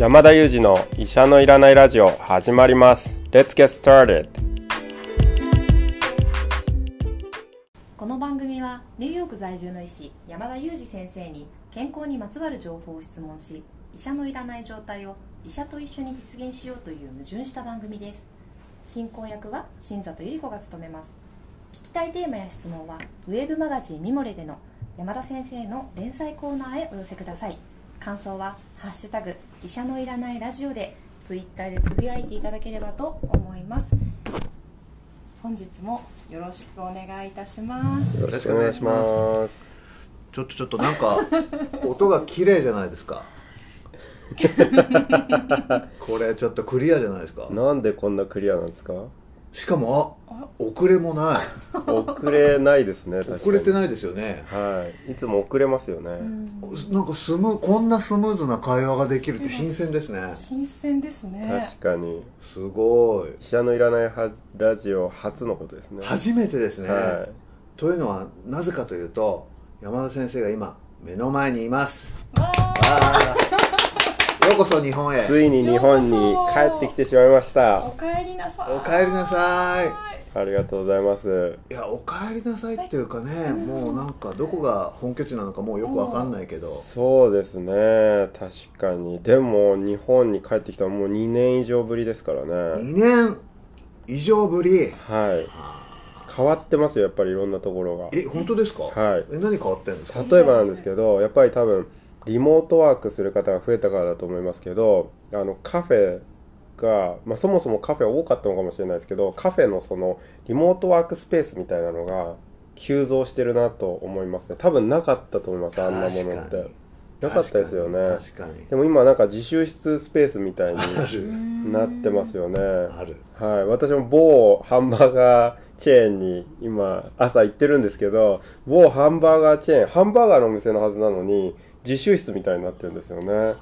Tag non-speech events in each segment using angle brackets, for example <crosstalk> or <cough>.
山田裕二の医者のいらないラジオ始まります。Let's get started. この番組はニューヨーク在住の医師山田裕二先生に健康にまつわる情報を質問し医者のいらない状態を医者と一緒に実現しようという矛盾した番組です。進行役は新里百合子が務めます。聞きたいテーマや質問はウェブマガジンミモレでの山田先生の連載コーナーへお寄せください。感想は「ハッシュタグ医者のいらないラジオ」でツイッターでつぶやいていただければと思います。本日もよろしくお願いいたします。よろしくお願いします。ちょっとちょっとなんか <laughs> 音が綺麗じゃないですか。<laughs> これちょっとクリアじゃないですか。なんでこんなクリアなんですか？しかもあ遅れもない。<laughs> 遅れないですね確かに。遅れてないですよね。はい。いつも遅れますよね、なんかスムこんなスムーズな会話ができるって新鮮ですね。新鮮ですね。確かに。すごい。医者のいらないはラジオ初のことですね。初めてですね、はい。というのはなぜかというと山田先生が今目の前にいます。わーあーようこそ日本へ。ついに日本に帰ってきてしまいました。おかえりなさい。お帰りなさい。ありがとうございます。いやお帰りなさいっていうかね、もうなんかどこが本拠地なのかもうよくわかんないけど、そうですね。確かに。でも日本に帰ってきたのもう2年以上ぶりですからね。2年以上ぶり？はい。変わってますよやっぱりいろんなところが。え本当ですか？はい。え何変わってんですか？例えばなんですけどやっぱり多分リモートワークする方が増えたからだと思いますけどあのカフェが、まあ、そもそもカフェ多かったのかもしれないですけどカフェのそのリモートワークスペースみたいなのが急増してるなと思いますね。多分なかったと思いますあんなものって。なかったですよね。でも今なんか自習室スペースみたいになってますよね。ある。はい、私も某ハンバーガーチェーンに今朝行ってるんですけど某ハンバーガーチェーンハンバーガーのお店のはずなのに自習室みたいになってるんですよね。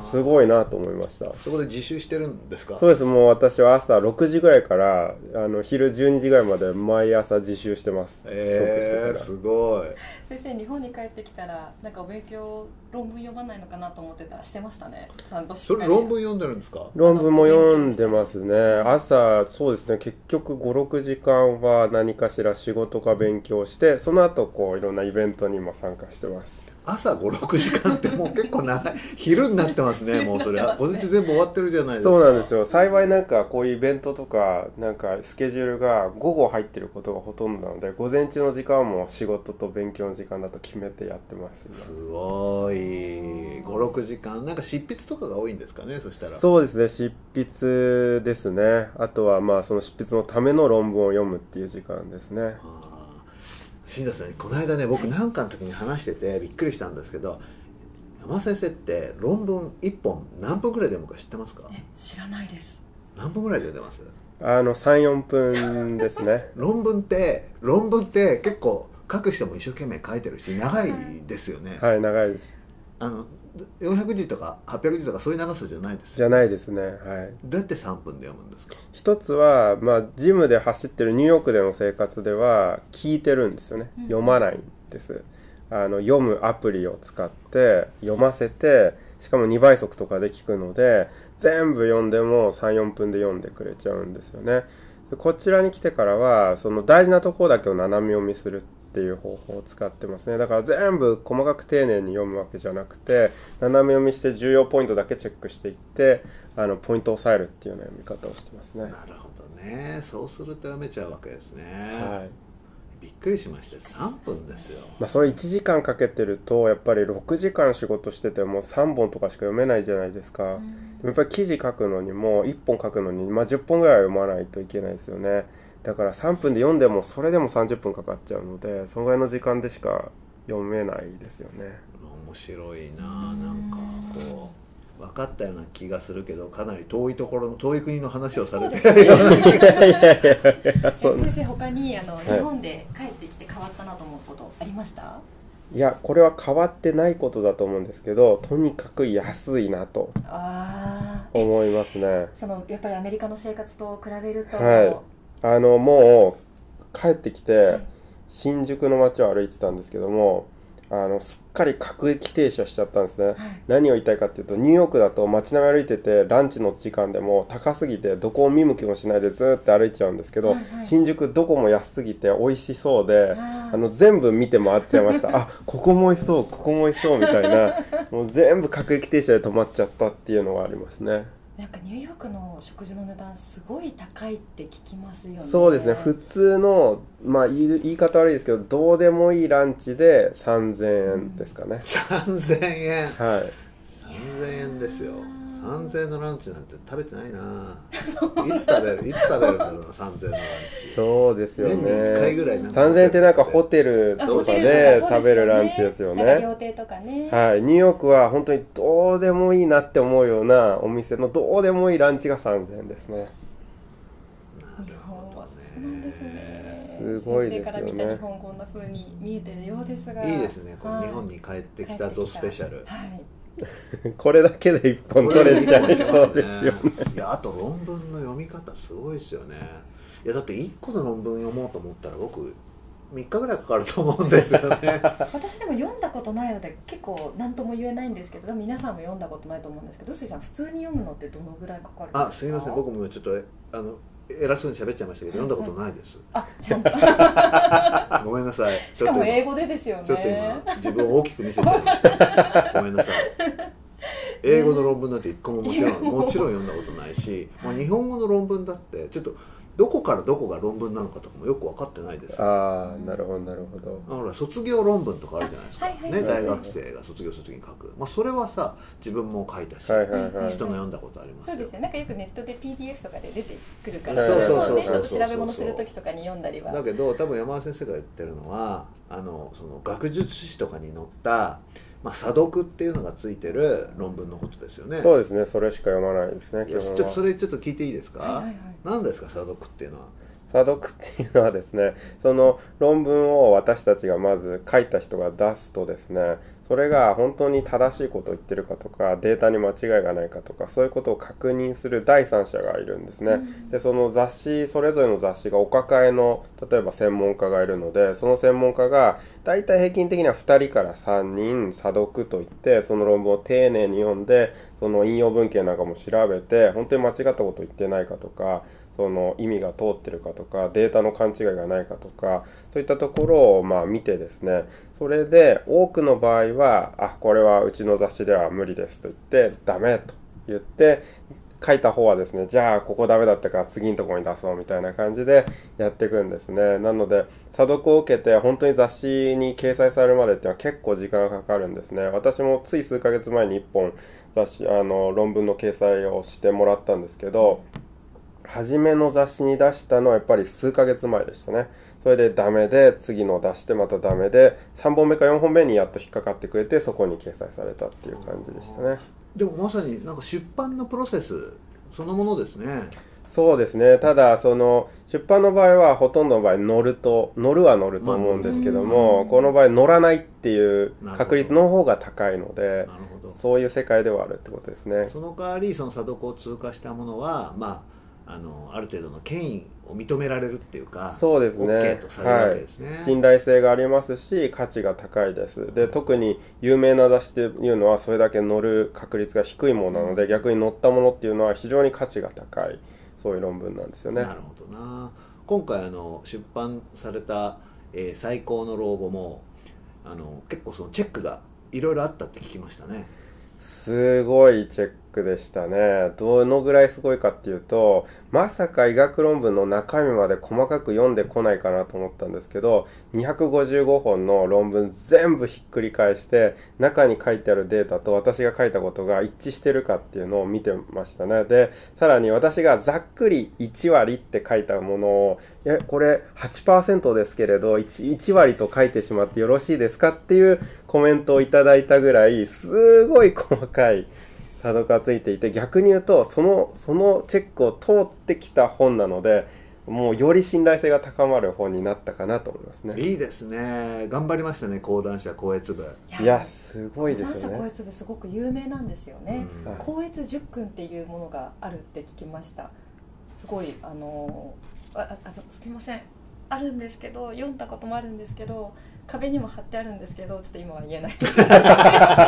すごいなと思いました。そこで自習してるんですか？そうです。もう私は朝6時ぐらいからあの昼12時ぐらいまで毎朝自習してます。えー、帰すごい。先生日本に帰ってきたらなんかお勉強論文読まないのかなと思ってた。らしてましたね。それ論文読んでるんですか？論文も読んでますね。朝そうですね。結局56時間は何かしら仕事か勉強してその後こういろんなイベントにも参加してます朝56時間ってもう結構長い。<laughs> 昼になってますねもうそれ。は午前中全部終わってるじゃないですか。そうなんですよ。幸いなんかこういうイベントとかなんかスケジュールが午後入ってることがほとんどなので午前中の時間も仕事と勉強の時間だと決めてやってます今すごい。56時間。なんか執筆とかが多いんですかねそしたら。そうですね。執筆ですね。あとはまあその執筆のための論文を読むっていう時間ですね。あー新田さんこの間ね僕なんかの時に話しててびっくりしたんですけど山田先生って論文1本何分ぐらいで読むか知ってますか？え知らないです。何分ぐらいで読んでます？あの34分ですね。<laughs> 論文って論文って結構書く人も一生懸命書いてるし長いですよね、はい長いです。あの400字とか800字とかそういう長さじゃないですよじゃないですね。はい。どうやって3分で読むんですか？一つは、まあ、ジムで走ってるニューヨークでの生活では聞いてるんですよね、読まないんです。あの読むアプリを使って読ませてしかも2倍速とかで聞くので全部読んでも34分で読んでくれちゃうんですよね。でこちらに来てからはその大事なところだけを斜め読みするっていう方法を使ってますね。だから全部細かく丁寧に読むわけじゃなくて斜め読みして重要ポイントだけチェックしていってあのポイントを押さえるっていうような読み方をしてますね。なるほどね。そうすると読めちゃうわけですね、はい。びっくりしました3分ですよ。まあ、それ1時間かけてるとやっぱり6時間仕事してても3本とかしか読めないじゃないですか、でもやっぱり記事書くのにも1本書くのに、まあ、10本ぐらいは読まないといけないですよねだから3分で読んでもそれでも30分かかっちゃうのでそのぐらいの時間でしか読めないですよね。面白いななんかこう分かったような気がするけどかなり遠いところの遠い国の話をされてそうですね先生他にあの、い。日本で帰ってきて変わったなと思うことありました？いやこれは変わってないことだと思うんですけどとにかく安いなとああ思いますね。そのやっぱりアメリカの生活と比べると、はいあのもう帰ってきて、はい。新宿の街を歩いてたんですけどもあのすっかり各駅停車しちゃったんですね、はい。何を言いたいかっていうとニューヨークだと街並み歩いててランチの時間でも高すぎてどこを見向きもしないでずーっと歩いちゃうんですけど、はいはい。新宿どこも安すぎて美味しそうであの全部見て回っちゃいました。<laughs> あここも美味しそうここも美味しそうみたいなもう全部各駅停車で止まっちゃったっていうのがありますねなんかニューヨークの食事の値段すごい高いって聞きますよね。そうですね。普通のまあ言い言い方悪いですけどどうでもいいランチで3000円ですかね、3000円。はい。3000円ですよ3000円のランチなんて食べてないな。いつ食べるいつ食べるんだろうな3000円のランチ。そうですよね。年に1回ぐらいなんか。3000円ってなんかホテルあとかで食べるランチですよね。料亭とかね。はい。ニューヨークは本当にどうでもいいなって思うようなお店のどうでもいいランチが3000円ですね。なるほどそうなんですね。すごいですよね。先生から見た日本こんな風に見えてるようですが。いいですね。こはい。の日本に帰ってきたゾスペシャル。はい <laughs> これだけで一本取れちゃいそうですよね。いやあと論文の読み方すごいですよね。いやだって1個の論文読もうと思ったら僕3日ぐらいかかると思うんですよね。<laughs> <laughs> 私でも読んだことないので結構何とも言えないんですけど皆さんも読んだことないと思うんですけど臼井さん普通に読むのってどのぐらいかかるんですか？あすいません。僕もちょっとあの偉そうに喋っちゃいましたけど読んだことないです。あちゃんとごめんなさい。<laughs> しかも英語語でですよね。ちょっと今自分を大きく見せちゃいました。<laughs> ごめんなさい。英語の論文なんて一個ももちろん <laughs> もちろん読んだことないし、もう日本語の論文だってちょっとどこからどこが論文なのかとかもよく分かってないですよ。ああなるほどなるほど。ほら卒業論文とかあるじゃないですか、はいはい。ね、はい大学生が卒業するときに書く、まあ、それはさ自分も書いたし、はいはいはい。人の読んだことありますよ。そうですよ。なんかよくネットで PDF とかで出てくるからそうそうそうねちょっとそう調べ物する時とかに読んだりは。だけど多分山田先生が言ってるのはあのその学術誌とかに載った、まあ、査読っていうのがついてる論文のことですよね。そうですね。それしか読まないですねちょっとそれちょっと聞いていいですか、はいはいはい。何ですか査読っていうのは？査読っていうのはですねその論文を私たちがまず書いた人が出すとですねそれが本当に正しいことを言ってるかとかデータに間違いがないかとかそういうことを確認する第三者がいるんですね、うん。でその雑誌それぞれの雑誌がお抱えの例えば専門家がいるのでその専門家が大体平均的には2人から3人査読といってその論文を丁寧に読んでその引用文献なんかも調べて本当に間違ったこと言ってないかとかその意味が通ってるかとかデータの勘違いがないかとかそういったところをまあ見てですねそれで多くの場合はあこれはうちの雑誌では無理ですと言ってダメと言って書いた方はですねじゃあここダメだったから次のとこに出そうみたいな感じでやっていくんですね。なので査読を受けて本当に雑誌に掲載されるまでっていうのは結構時間がかかるんですね。私もつい数ヶ月前に1本雑誌あの論文の掲載をしてもらったんですけど初めの雑誌に出したのはやっぱり数ヶ月前でしたね。それでダメで次の出してまたダメで3本目か4本目にやっと引っかかってくれてそこに掲載されたっていう感じでしたね。でもまさになんか出版のプロセスそのものですね。そうですね。ただその出版の場合はほとんどの場合乗ると乗るは乗ると思うんですけども、まあこの場合乗らないっていう確率の方が高いのでそういう世界ではあるってことですね。その代わりその査読を通過したものはまああのある程度の権威を認められるっていうかそうですね。OK とされるわけですね、はい、信頼性がありますし価値が高いです。で特に有名な雑誌っていうのはそれだけ乗る確率が低いものなので逆に乗ったものっていうのは非常に価値が高いそういう論文なんですよね。なるほどな。今回あの出版された、えー最高の老後もあの結構そのチェックがいろいろあったって聞きましたね。すごいチェックでしたね。どのぐらいすごいかっていうとまさか医学論文の中身まで細かく読んでこないかなと思ったんですけど255本の論文全部ひっくり返して中に書いてあるデータと私が書いたことが一致してるかっていうのを見てましたね。でさらに私がざっくり1割って書いたものをえこれ8%ですけれど 1, 1割と書いてしまってよろしいですかっていうコメントをいただいたぐらいすごい細かい査読がついていて逆に言うとそのそのチェックを通ってきた本なのでもうより信頼性が高まる本になったかなと思いますね。いいですね。頑張りましたね講談社高越部。いやすごいです講談社光悦部すごく有名なんですよね、光悦十訓っていうものがあるって聞きました。すごいあのあああすみません。あるんですけど読んだこともあるんですけど壁にも貼ってあるんですけどちょっと今は言えない。内 <laughs>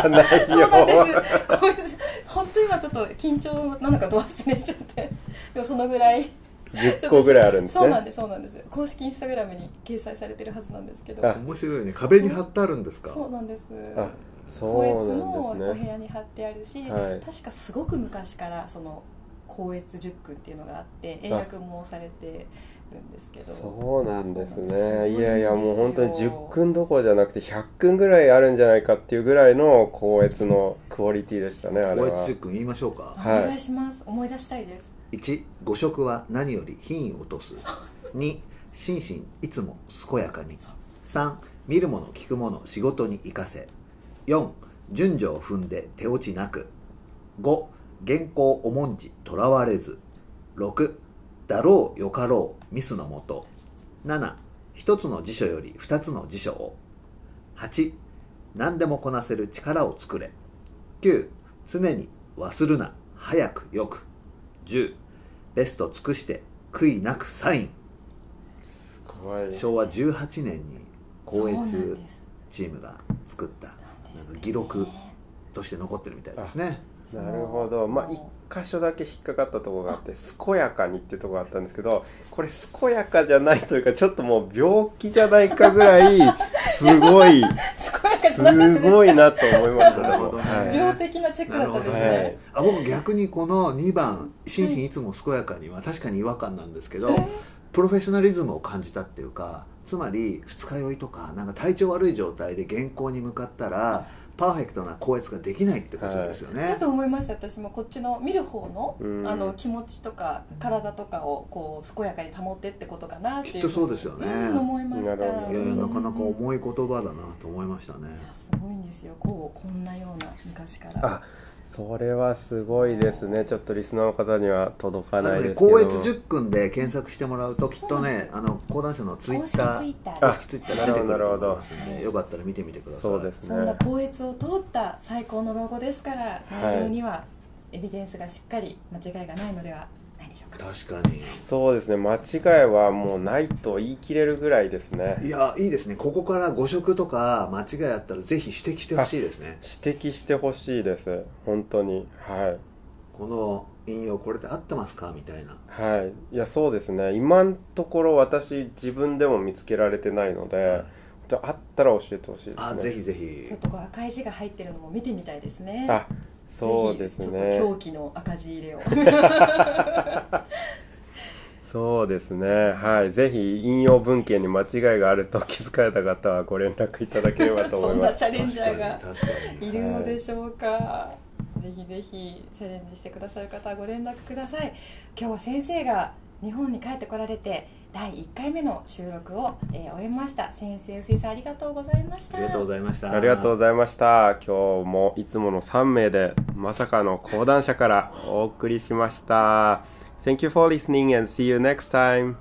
そうなんです。本当に今ちょっと緊張なのかど忘れしちゃって。でもそのぐらい。10個ぐらいあるんですね。そうなんですそうなんです。公式インスタグラムに掲載されてるはずなんですけど。あ。面白いね。壁に貼ってあるんですか？そうなんです。あ高越そうのお部なんですね。屋に貼ってあるし、はい。確かすごく昔からその高越十訓っていうのがあって英訳もされてるんですけど。そうなんですね。いやいやもう本当にすごいんですよ10訓どころじゃなくて100訓ぐらいあるんじゃないかっていうぐらいの高越のクオリティでしたねあれは。高越十君言いましょうか。お願いします、思い出したいです。1誤食は何より品位を落とす。2心身いつも健やかに。3見るもの聞くもの仕事に生かせ。4順序を踏んで手落ちなく。5原稿重んじとらわれず。6だろうよかろうミスのもと。7一つの辞書より二つの辞書を。8何でもこなせる力を作れ。9常に忘るな。早くよく。10ベスト尽くして悔いなくサイン。昭和18年に高そうなん越です。チームが作ったなんなんか記録として残ってるみたいですね。なるほど。まあ一箇所だけ引っかかったところがあって健やかにっていうところがあったんですけどこれ健やかじゃないというかちょっともう病気じゃないかぐらいすごいすごいなと思いましたなるほど。ねはい。病的なチェックだったんですなね、はい。あ僕逆にこの2番「心身いつも健やかに」は確かに違和感なんですけどプロフェッショナリズムを感じたっていうかつまり二日酔いとかなんか体調悪い状態で原稿に向かったらパーフェクトな校閲ができないってことですよね、だと思いました私も。こっちの見る方の,、うん。あの気持ちとか体とかをこう健やかに保ってってことかなっきっとそうですよね。うん思いました。いやいやなかなかうん重い言葉だなと思いましたね。すごいんですよ。こうこんなような昔から。あそれはすごいですね。ちょっとリスナーの方には届かないですけど。高越10訓で検索してもらうときっとねあの講談社のツイッター公式ツイッター。出てくると思いますんなるほど。でよかったら見てみてください。そうですそんなね高越を通った最高のロゴですから内容にはエビデンスがしっかり間違いがないのではないでしょうか確かに。そうですね。間違いはもうないと言い切れるぐらいですね。いやいいですね。ここから誤植とか間違いあったらぜひ指摘してほしいですね。指摘してほしいです。本当に。はい。この引用これで合ってますか？みたいな。はい。いやそうですね。今のところ私自分でも見つけられてないので、じゃああったら教えてほしいですね。あぜひぜひ。ちょっとこう赤い字が入ってるのも見てみたいですね。あそうですね。と狂気の赤字入れを。<laughs> そうですね。はい。ぜひ引用文献に間違いがあると気づかれた方はご連絡いただければと思そいます。<laughs> んなチャレンジャーがいるのでしょうか、ぜひぜひチャレンジしてくださる方はご連絡ください。今日は先生が日本に帰ってこられて第1回目の収録を、えー終えました。先生臼井さんありがとうございました。ありがとうございました。ありがとうございました。今日もいつもの3名でまさかの講談社からお送りしました。Thank you for listening and see you next time